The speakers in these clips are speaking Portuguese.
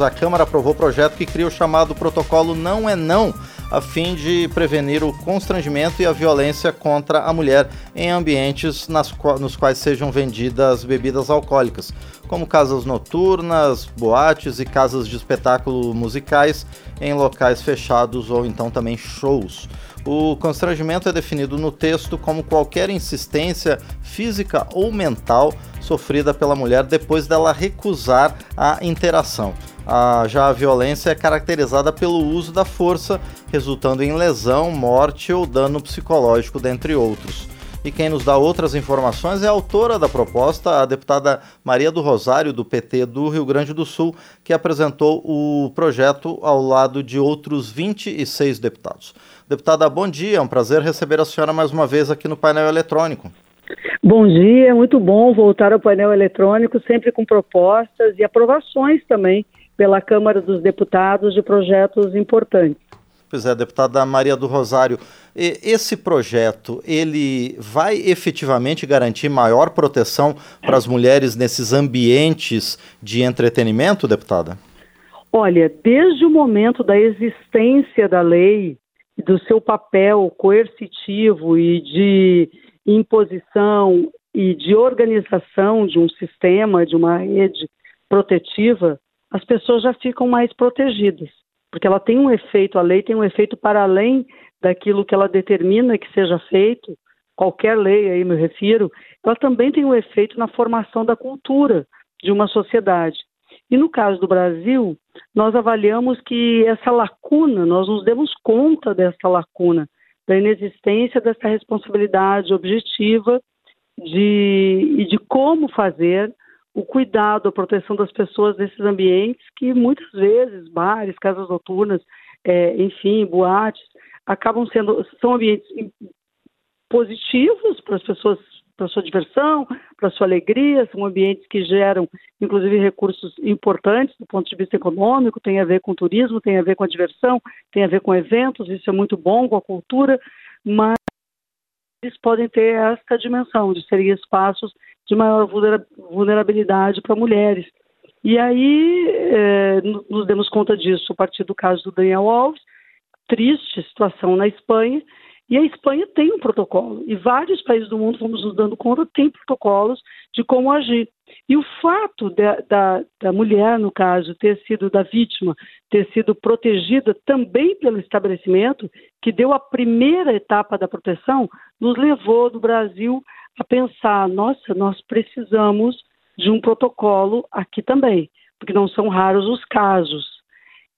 A Câmara aprovou o projeto que cria o chamado protocolo Não é Não, a fim de prevenir o constrangimento e a violência contra a mulher em ambientes nas, nos quais sejam vendidas bebidas alcoólicas, como casas noturnas, boates e casas de espetáculo musicais em locais fechados ou então também shows. O constrangimento é definido no texto como qualquer insistência física ou mental sofrida pela mulher depois dela recusar a interação. Já a violência é caracterizada pelo uso da força, resultando em lesão, morte ou dano psicológico, dentre outros. E quem nos dá outras informações é a autora da proposta, a deputada Maria do Rosário, do PT do Rio Grande do Sul, que apresentou o projeto ao lado de outros 26 deputados. Deputada, bom dia, é um prazer receber a senhora mais uma vez aqui no painel eletrônico. Bom dia, é muito bom voltar ao painel eletrônico, sempre com propostas e aprovações também pela Câmara dos Deputados de projetos importantes. Pois é, deputada Maria do Rosário, esse projeto, ele vai efetivamente garantir maior proteção para as mulheres nesses ambientes de entretenimento, deputada? Olha, desde o momento da existência da lei, do seu papel coercitivo e de imposição e de organização de um sistema, de uma rede protetiva, as pessoas já ficam mais protegidas, porque ela tem um efeito, a lei tem um efeito para além daquilo que ela determina que seja feito, qualquer lei aí me refiro, ela também tem um efeito na formação da cultura de uma sociedade. E no caso do Brasil, nós avaliamos que essa lacuna, nós nos demos conta dessa lacuna, da inexistência dessa responsabilidade objetiva de, e de como fazer o cuidado, a proteção das pessoas nesses ambientes que muitas vezes, bares, casas noturnas, é, enfim, boates, acabam sendo, são ambientes positivos para as pessoas, para sua diversão, para sua alegria, são ambientes que geram, inclusive, recursos importantes do ponto de vista econômico, tem a ver com turismo, tem a ver com a diversão, tem a ver com eventos, isso é muito bom, com a cultura, mas eles podem ter essa dimensão de serem espaços de maior vulnerabilidade para mulheres. E aí é, nos demos conta disso a partir do caso do Daniel Alves, triste situação na Espanha, e a Espanha tem um protocolo, e vários países do mundo, fomos nos dando conta, têm protocolos de como agir. E o fato da, da, da, mulher, no caso, ter sido da vítima, ter sido protegida também pelo estabelecimento, que deu a primeira etapa da proteção, nos levou do Brasil a pensar: nossa, nós precisamos de um protocolo aqui também, porque não são raros os casos.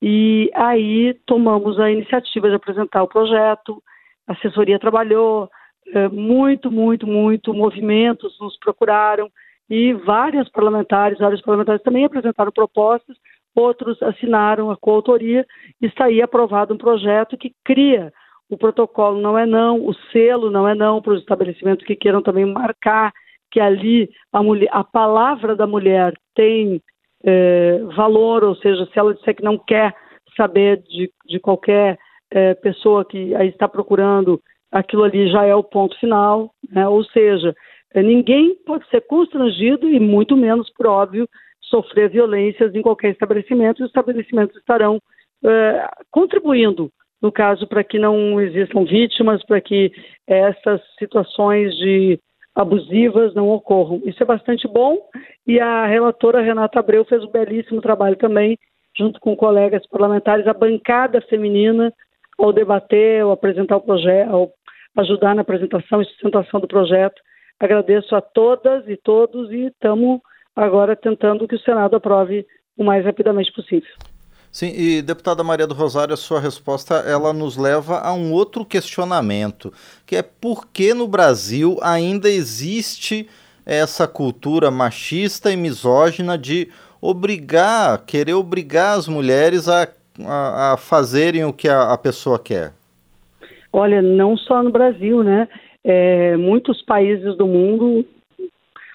E aí tomamos a iniciativa de apresentar o projeto, a assessoria trabalhou, é, muito, muito, muito, movimentos nos procuraram e vários parlamentares, vários parlamentares também apresentaram propostas, outros assinaram a coautoria e está aí aprovado um projeto que cria o protocolo não é não, o selo não é não para os estabelecimentos que queiram também marcar que ali a, mulher, a palavra da mulher tem é, valor, ou seja, se ela disser que não quer saber de, de qualquer é, pessoa que aí está procurando, aquilo ali já é o ponto final, né? ou seja, é, ninguém pode ser constrangido e muito menos, por óbvio, sofrer violências em qualquer estabelecimento, os estabelecimentos estarão é, contribuindo no caso, para que não existam vítimas, para que essas situações de abusivas não ocorram. Isso é bastante bom e a relatora Renata Abreu fez um belíssimo trabalho também, junto com colegas parlamentares, a bancada feminina, ao debater, ao apresentar o projeto, ao ajudar na apresentação e sustentação do projeto. Agradeço a todas e todos e estamos agora tentando que o Senado aprove o mais rapidamente possível. Sim, e deputada Maria do Rosário, a sua resposta ela nos leva a um outro questionamento, que é por que no Brasil ainda existe essa cultura machista e misógina de obrigar, querer obrigar as mulheres a, a, a fazerem o que a, a, pessoa quer? Olha, não só no Brasil, né? É, muitos países do mundo,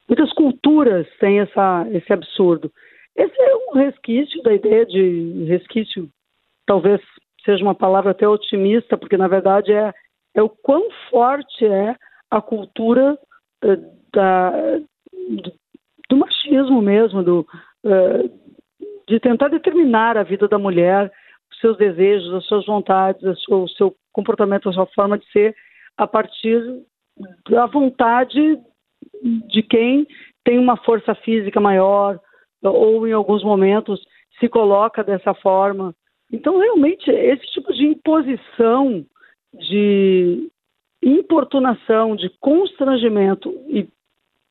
muitas culturas têm essa, esse absurdo. Esse é um resquício da ideia de resquício, talvez seja uma palavra até otimista, porque na verdade é, é o quão forte é a cultura uh, da, do, do, machismo mesmo, do, uh, de tentar determinar a vida da mulher, os seus desejos, as suas vontades, o seu comportamento, a sua forma de ser, a partir da vontade de quem tem uma força física maior ou em alguns momentos se coloca dessa forma. Então, realmente, esse tipo de imposição, de importunação, de constrangimento e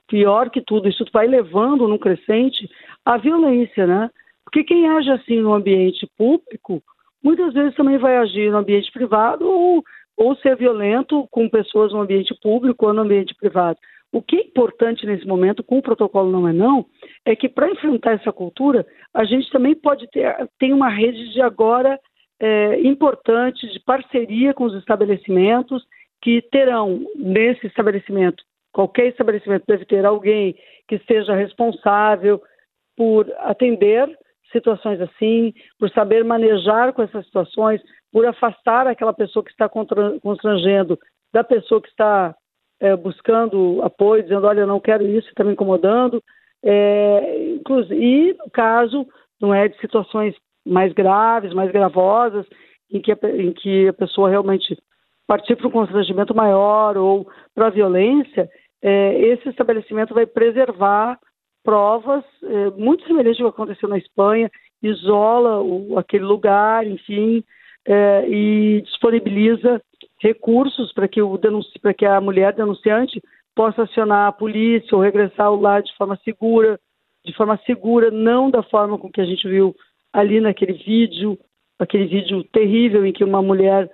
pior que tudo, isso vai levando num crescente a violência, né? Porque quem age assim no ambiente público, muitas vezes também vai agir no ambiente privado ou, ou ser violento com pessoas no ambiente público ou no ambiente privado. O que é importante nesse momento, com o protocolo não é não, é que para enfrentar essa cultura, a gente também pode ter tem uma rede de agora é, importante de parceria com os estabelecimentos que terão nesse estabelecimento, qualquer estabelecimento deve ter alguém que seja responsável por atender situações assim, por saber manejar com essas situações, por afastar aquela pessoa que está constrangendo da pessoa que está é, buscando apoio, dizendo, olha, eu não quero isso, está me incomodando. É, e, no caso, não é de situações mais graves, mais gravosas, em que a, em que a pessoa realmente partir para um constrangimento maior ou para a violência, é, esse estabelecimento vai preservar provas é, muito semelhantes ao que aconteceu na Espanha, isola o, aquele lugar, enfim, é, e disponibiliza recursos para que, o que a mulher denunciante possa acionar a polícia ou regressar ao lar de forma segura, de forma segura, não da forma com que a gente viu ali naquele vídeo, aquele vídeo terrível em que uma mulher,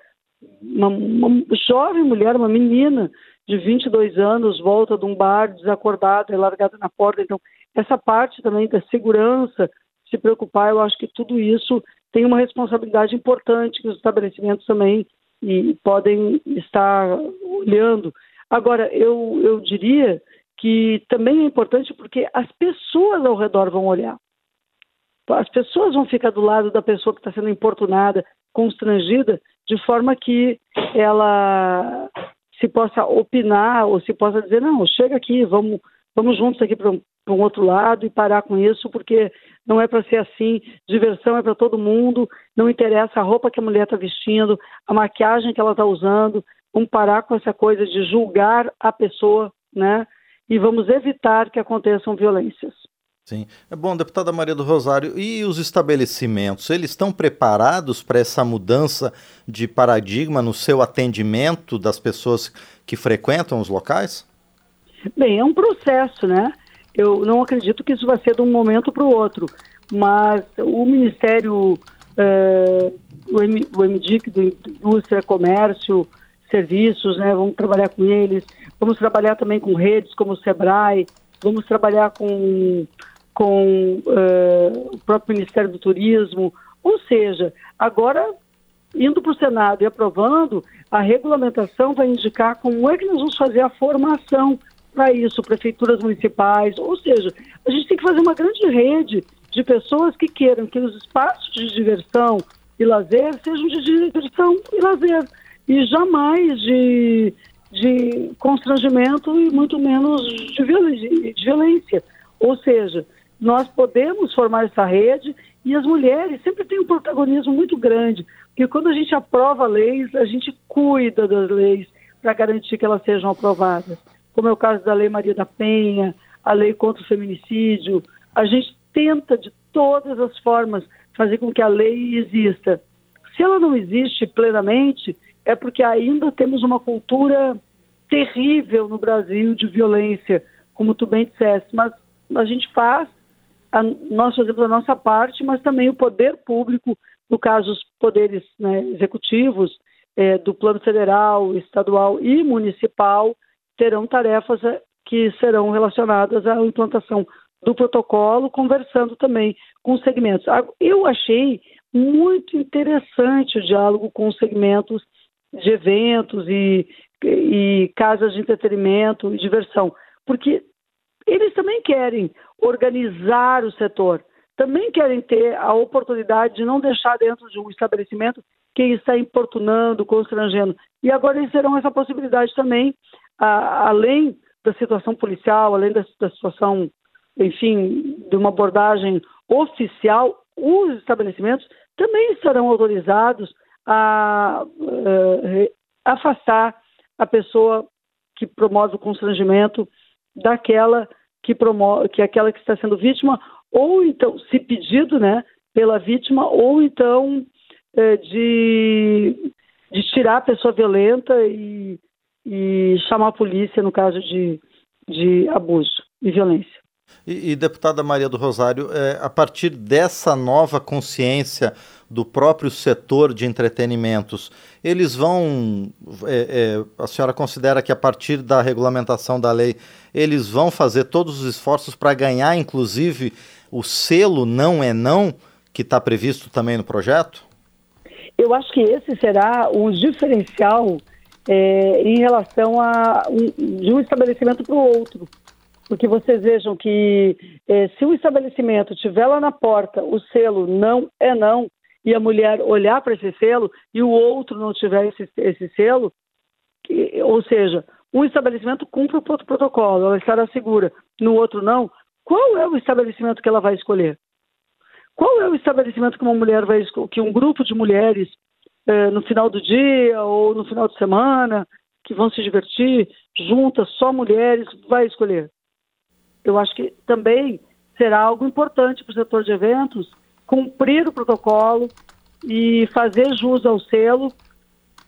uma, uma jovem mulher, uma menina de 22 anos, volta de um bar desacordada e largada na porta. Então, essa parte também da segurança, se preocupar, eu acho que tudo isso tem uma responsabilidade importante que os estabelecimentos também e podem estar olhando. Agora, eu, eu diria que também é importante porque as pessoas ao redor vão olhar. As pessoas vão ficar do lado da pessoa que está sendo importunada, constrangida, de forma que ela se possa opinar ou se possa dizer, não, chega aqui, vamos, vamos juntos aqui para um, um outro lado e parar com isso, porque não é para ser assim, diversão é para todo mundo, não interessa a roupa que a mulher está vestindo, a maquiagem que ela está usando, vamos parar com essa coisa de julgar a pessoa, né? E vamos evitar que aconteçam violências. Sim. É bom, deputada Maria do Rosário, e os estabelecimentos, eles estão preparados para essa mudança de paradigma no seu atendimento das pessoas que frequentam os locais? Bem, é um processo, né? Eu não acredito que isso vai ser de um momento para o outro, mas o Ministério, eh, o, M, o MDIC, do Indústria, Comércio, Serviços, né? Vamos trabalhar com eles, vamos trabalhar também com redes como o SEBRAE, vamos trabalhar com com uh, o próprio Ministério do Turismo, ou seja, agora indo para o Senado e aprovando, a regulamentação vai indicar como é que nós vamos fazer a formação para isso, prefeituras municipais, ou seja, a gente tem que fazer uma grande rede de pessoas que queiram que os espaços de diversão e lazer sejam de diversão e lazer, e jamais de, de constrangimento e muito menos de violência. Ou seja, nós podemos formar essa rede e as mulheres sempre têm um protagonismo muito grande, porque quando a gente aprova leis, a gente cuida das leis para garantir que elas sejam aprovadas. Como é o caso da Lei Maria da Penha, a lei contra o feminicídio, a gente tenta de todas as formas fazer com que a lei exista. Se ela não existe plenamente, é porque ainda temos uma cultura terrível no Brasil de violência, como tu bem disseste, mas a gente faz a, nós fazemos a nossa parte, mas também o poder público, no caso os poderes né, executivos é, do plano federal, estadual e municipal, terão tarefas é, que serão relacionadas à implantação do protocolo, conversando também com os segmentos. Eu achei muito interessante o diálogo com os segmentos de eventos e, e casas de entretenimento e diversão, porque eles também querem organizar o setor, também querem ter a oportunidade de não deixar dentro de um estabelecimento quem está importunando, constrangendo. E agora eles terão essa possibilidade também, a, além da situação policial, além da, da situação, enfim, de uma abordagem oficial, os estabelecimentos também estarão autorizados a uh, afastar a pessoa que promove o constrangimento daquela que promove, que é aquela que está sendo vítima, ou então, se pedido, né, pela vítima, ou então uh, de, de tirar a pessoa violenta e, e chamar a polícia no caso de, de abuso e violência. E, e, deputada Maria do Rosário, é, a partir dessa nova consciência do próprio setor de entretenimentos, eles vão. É, é, a senhora considera que a partir da regulamentação da lei, eles vão fazer todos os esforços para ganhar, inclusive, o selo não é não, que está previsto também no projeto? Eu acho que esse será um diferencial é, em relação a um, de um estabelecimento para o outro. Porque vocês vejam que é, se o estabelecimento tiver lá na porta o selo não é não, e a mulher olhar para esse selo e o outro não tiver esse, esse selo, que, ou seja, um estabelecimento cumpre o protocolo, ela estará segura, no outro não, qual é o estabelecimento que ela vai escolher? Qual é o estabelecimento que uma mulher vai que um grupo de mulheres é, no final do dia ou no final de semana que vão se divertir juntas, só mulheres, vai escolher? Eu acho que também será algo importante para o setor de eventos cumprir o protocolo e fazer jus ao selo,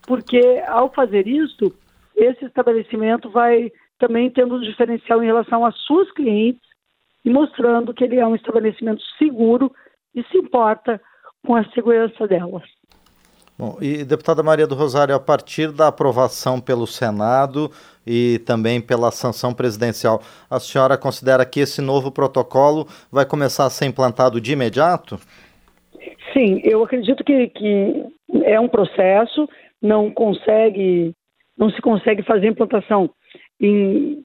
porque ao fazer isso, esse estabelecimento vai também tendo um diferencial em relação às suas clientes e mostrando que ele é um estabelecimento seguro e se importa com a segurança delas. Bom, e deputada Maria do Rosário, a partir da aprovação pelo Senado e também pela sanção presidencial, a senhora considera que esse novo protocolo vai começar a ser implantado de imediato? Sim, eu acredito que, que é um processo, não consegue, não se consegue fazer implantação em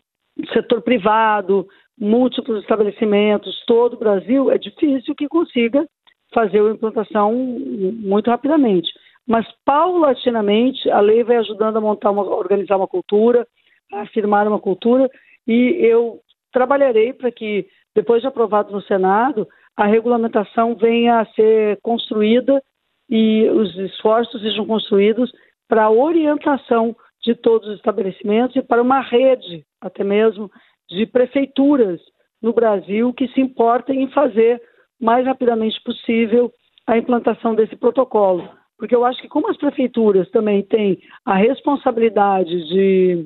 setor privado, múltiplos estabelecimentos, todo o Brasil, é difícil que consiga fazer a implantação muito rapidamente mas paulatinamente a lei vai ajudando a montar uma, organizar uma cultura, a afirmar uma cultura, e eu trabalharei para que, depois de aprovado no Senado, a regulamentação venha a ser construída e os esforços sejam construídos para a orientação de todos os estabelecimentos e para uma rede, até mesmo, de prefeituras no Brasil que se importem em fazer mais rapidamente possível a implantação desse protocolo porque eu acho que como as prefeituras também têm a responsabilidade de,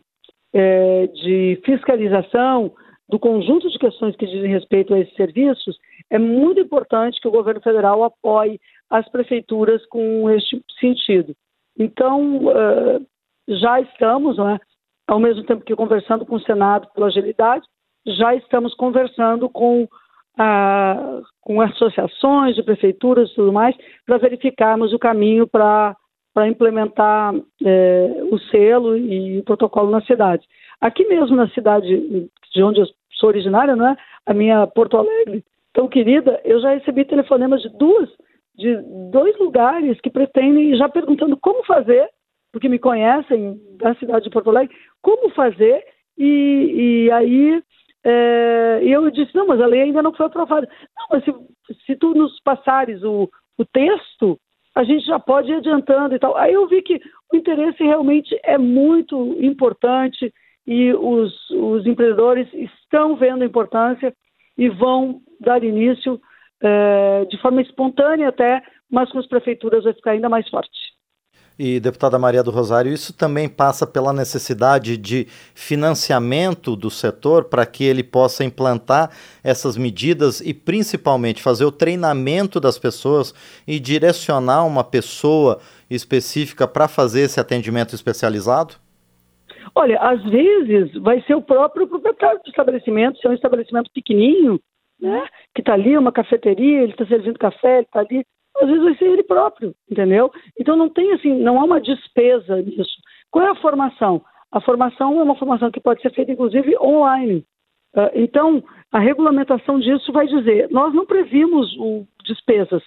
é, de fiscalização do conjunto de questões que dizem respeito a esses serviços, é muito importante que o governo federal apoie as prefeituras com este sentido. Então, uh, já estamos, né, ao mesmo tempo que conversando com o Senado pela agilidade, já estamos conversando com ah, com associações de prefeituras e tudo mais, para verificarmos o caminho para implementar é, o selo e o protocolo na cidade. Aqui mesmo na cidade de onde eu sou originária, não é? a minha Porto Alegre, tão querida, eu já recebi telefonemas de duas, de dois lugares que pretendem, já perguntando como fazer, porque me conhecem da cidade de Porto Alegre, como fazer, e, e aí é, e eu disse, não, mas a lei ainda não foi aprovada. Não, mas se, se tu nos passares o, o texto, a gente já pode ir adiantando e tal. Aí eu vi que o interesse realmente é muito importante e os, os empreendedores estão vendo a importância e vão dar início é, de forma espontânea até, mas com as prefeituras vai ficar ainda mais forte. E, deputada Maria do Rosário, isso também passa pela necessidade de financiamento do setor para que ele possa implantar essas medidas e, principalmente, fazer o treinamento das pessoas e direcionar uma pessoa específica para fazer esse atendimento especializado? Olha, às vezes vai ser o próprio proprietário do estabelecimento, se é um estabelecimento pequenininho, né, que está ali, uma cafeteria, ele está servindo café, ele está ali, às vezes vai ser ele próprio, entendeu? Então não tem assim, não há uma despesa nisso. Qual é a formação? A formação é uma formação que pode ser feita inclusive online. Uh, então, a regulamentação disso vai dizer, nós não previmos despesas,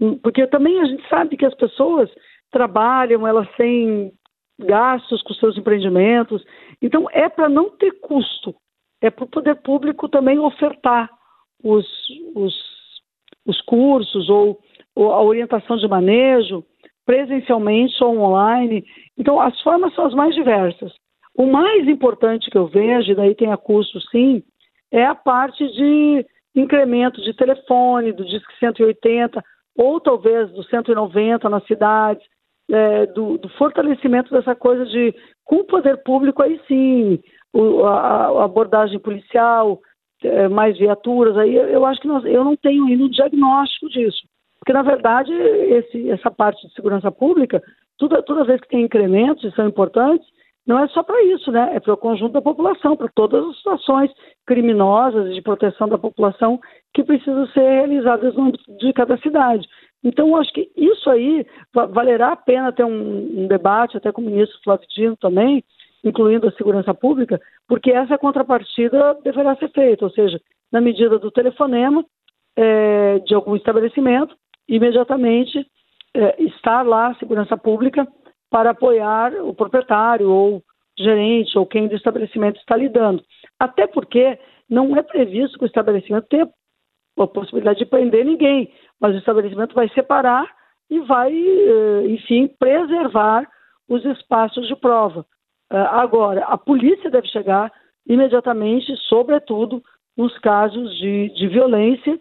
hum, porque também a gente sabe que as pessoas trabalham, elas têm gastos com seus empreendimentos, então é para não ter custo, é para o poder público também ofertar os, os os cursos ou a orientação de manejo, presencialmente ou online. Então, as formas são as mais diversas. O mais importante que eu vejo, e daí tem a curso sim, é a parte de incremento de telefone, do Disque 180, ou talvez do 190 nas cidades, é, do, do, fortalecimento dessa coisa de, com o poder público, aí sim, o, a, a, abordagem policial, é, mais viaturas, aí eu acho que nós, eu não tenho ainda um diagnóstico disso. Porque, na verdade, esse, essa parte de segurança pública, toda, toda vez que tem incrementos, e são importantes, não é só para isso, né? É para o conjunto da população, para todas as situações criminosas de proteção da população que precisam ser realizadas no âmbito de cada cidade. Então, acho que isso aí valerá a pena ter um, um debate, até com o ministro Flávio Dino também, incluindo a segurança pública, porque essa contrapartida deverá ser feita, ou seja, na medida do telefonema é, de algum estabelecimento, imediatamente é, estar lá a segurança pública para apoiar o proprietário ou gerente ou quem do estabelecimento está lidando. Até porque não é previsto que o estabelecimento tenha a possibilidade de prender ninguém, mas o estabelecimento vai separar e vai, é, enfim, preservar os espaços de prova. É, agora, a polícia deve chegar imediatamente, sobretudo nos casos de, de violência,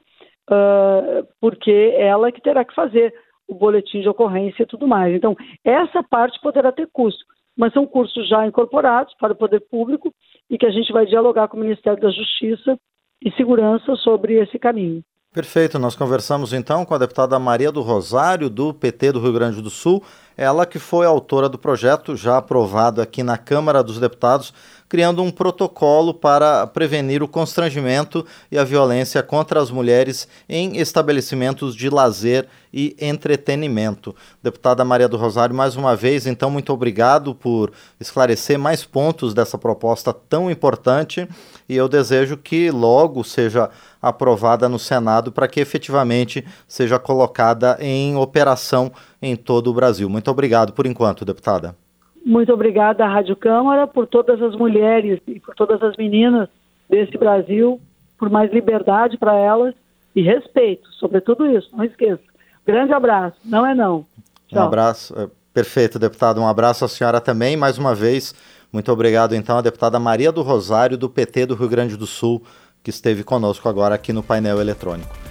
uh, porque é ela que terá que fazer o boletim de ocorrência e tudo mais. Então, essa parte poderá ter custo, mas são cursos já incorporados para o poder público e que a gente vai dialogar com o Ministério da Justiça e Segurança sobre esse caminho. Perfeito, nós conversamos então com a deputada Maria do Rosário, do PT do Rio Grande do Sul, ela que foi autora do projeto já aprovado aqui na Câmara dos Deputados, criando um protocolo para prevenir o constrangimento e a violência contra as mulheres em estabelecimentos de lazer e entretenimento. Deputada Maria do Rosário, mais uma vez, então, muito obrigado por esclarecer mais pontos dessa proposta tão importante e eu desejo que logo seja aprovada no Senado para que efetivamente seja colocada em operação em todo o Brasil. Muito obrigado por enquanto, deputada. Muito obrigada à Rádio Câmara por todas as mulheres e por todas as meninas desse Brasil, por mais liberdade para elas e respeito sobre tudo isso, não esqueça. Grande abraço, não é não. Tchau. Um abraço, é, perfeito, deputado. Um abraço à senhora também, mais uma vez. Muito obrigado, então, à deputada Maria do Rosário, do PT do Rio Grande do Sul, que esteve conosco agora aqui no painel eletrônico.